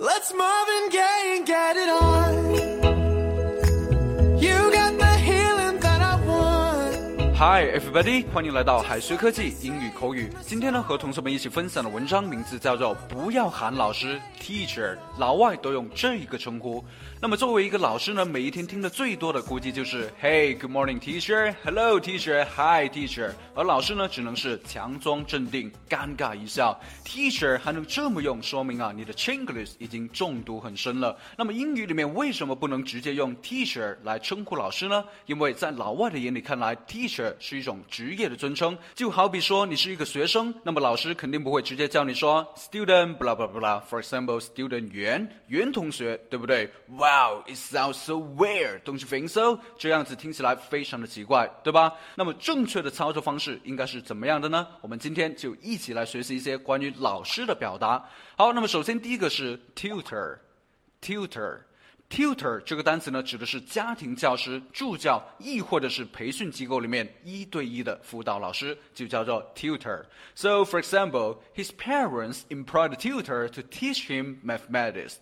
Let's Marvin Gaye and get it on. Hi everybody，欢迎来到海学科技英语口语。今天呢，和同学们一起分享的文章名字叫做《不要喊老师 Teacher》，老外都用这一个称呼。那么作为一个老师呢，每一天听的最多的估计就是 Hey good morning teacher, Hello teacher, Hi teacher。而老师呢，只能是强装镇定，尴尬一笑。Teacher 还能这么用，说明啊，你的 Chinglish 已经中毒很深了。那么英语里面为什么不能直接用 Teacher 来称呼老师呢？因为在老外的眼里看来，Teacher 是一种职业的尊称，就好比说你是一个学生，那么老师肯定不会直接叫你说 Student blah blah blah。For example, Student 袁袁同学，对不对？Wow, it sounds so weird, don't you think so？这样子听起来非常的奇怪，对吧？那么正确的操作方式应该是怎么样的呢？我们今天就一起来学习一些关于老师的表达。好，那么首先第一个是 tutor，tutor。Tutor 这个单词呢，指的是家庭教师、助教，亦或者是培训机构里面一对一的辅导老师，就叫做 tutor。So, for example, his parents employed a tutor to teach him mathematics.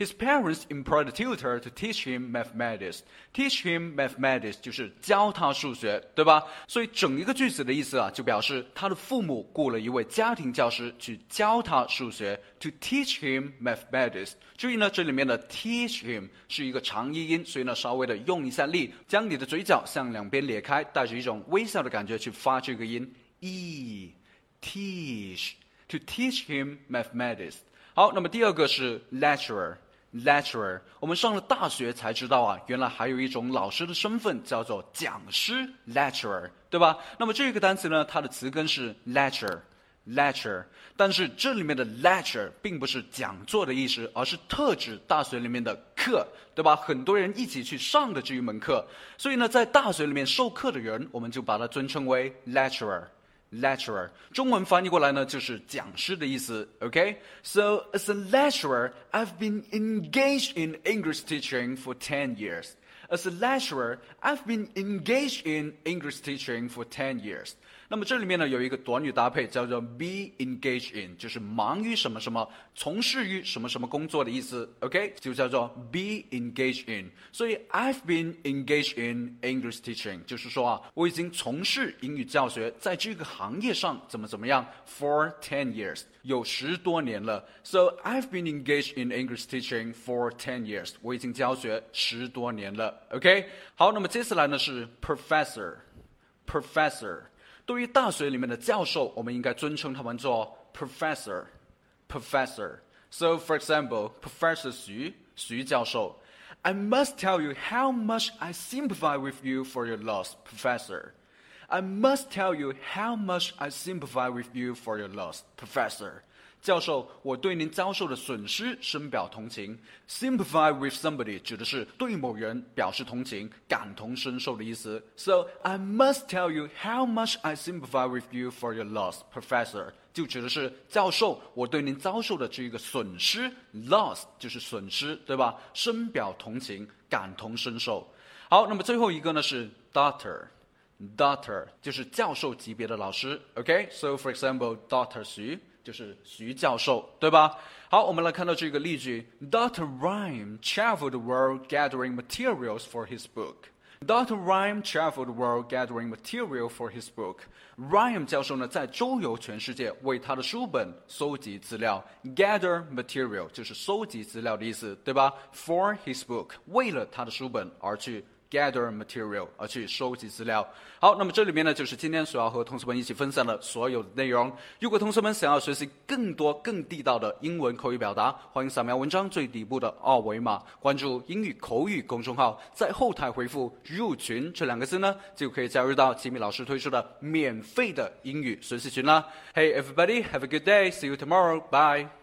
His parents employed a tutor to teach him mathematics. Teach him mathematics 就是教他数学，对吧？所以整一个句子的意思啊，就表示他的父母雇了一位家庭教师去教他数学，to teach him mathematics。注意呢，这里面的 teach him 是一个长音音，所以呢，稍微的用一下力，将你的嘴角向两边咧开，带着一种微笑的感觉去发这个音，e teach to teach him mathematics。好，那么第二个是 lecturer。lecturer，我们上了大学才知道啊，原来还有一种老师的身份叫做讲师 lecturer，对吧？那么这个单词呢，它的词根是 lecture，lecture，但是这里面的 lecture 并不是讲座的意思，而是特指大学里面的课，对吧？很多人一起去上的这一门课，所以呢，在大学里面授课的人，我们就把它尊称为 lecturer。lecturer，中文翻译过来呢就是讲师的意思。OK，so、okay? as a lecturer, I've been engaged in English teaching for ten years. As a lecturer, I've been engaged in English teaching for ten years. 那么这里面呢有一个短语搭配叫做 be engaged in，就是忙于什么什么，从事于什么什么工作的意思。OK，就叫做 be engaged in。所以 I've been engaged in English teaching，就是说啊，我已经从事英语教学，在这个行业上怎么怎么样，for ten years，有十多年了。So I've been engaged in English teaching for ten years，我已经教学十多年了。OK，好，那么接下来呢是 professor，professor。对于大学里面的教授，我们应该尊称他们做 professor。professor。So for example, Professor Xu, 徐教授 I must tell you how much I sympathize with you for your loss, Professor. I must tell you how much I sympathize with you for your loss, Professor. 教授，我对您遭受的损失深表同情。Sympathize with somebody 指的是对某人表示同情、感同身受的意思。So I must tell you how much I sympathize with you for your loss, Professor。就指的是教授，我对您遭受的这个损失，loss 就是损失，对吧？深表同情、感同身受。好，那么最后一个呢是 Doctor，Doctor 就是教授级别的老师。OK，so for example, Doctor 徐。就是徐教授，对吧？好，我们来看到这个例句：Dr. Rhyme traveled the world gathering materials for his book. Dr. Rhyme traveled the world gathering material for his book. Rhyme 教授呢，在周游全世界，为他的书本搜集资料。Gather material 就是收集资料的意思，对吧？For his book，为了他的书本而去。 gather material 而去收集资料。好，那么这里面呢，就是今天所要和同学们一起分享的所有的内容。如果同学们想要学习更多更地道的英文口语表达，欢迎扫描文章最底部的二维码，关注英语口语公众号，在后台回复“入群”这两个字呢，就可以加入到吉米老师推出的免费的英语学习群啦。Hey everybody, have a good day. See you tomorrow. Bye.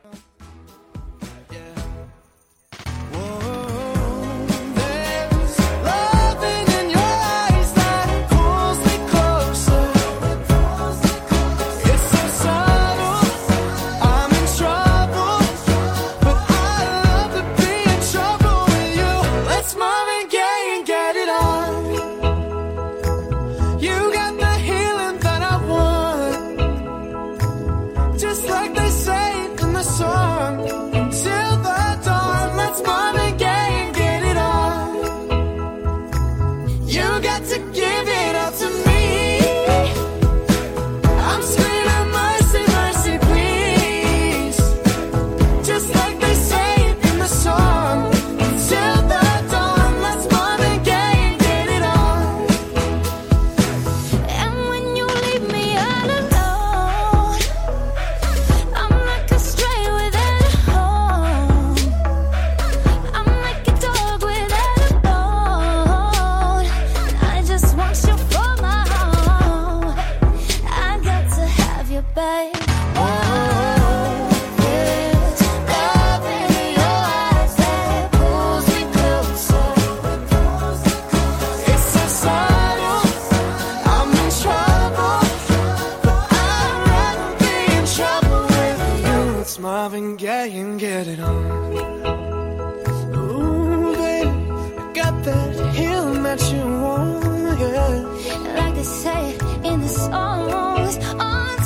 It on. Ooh, baby, I got that healing that you want, yeah. Like they say in the songs, on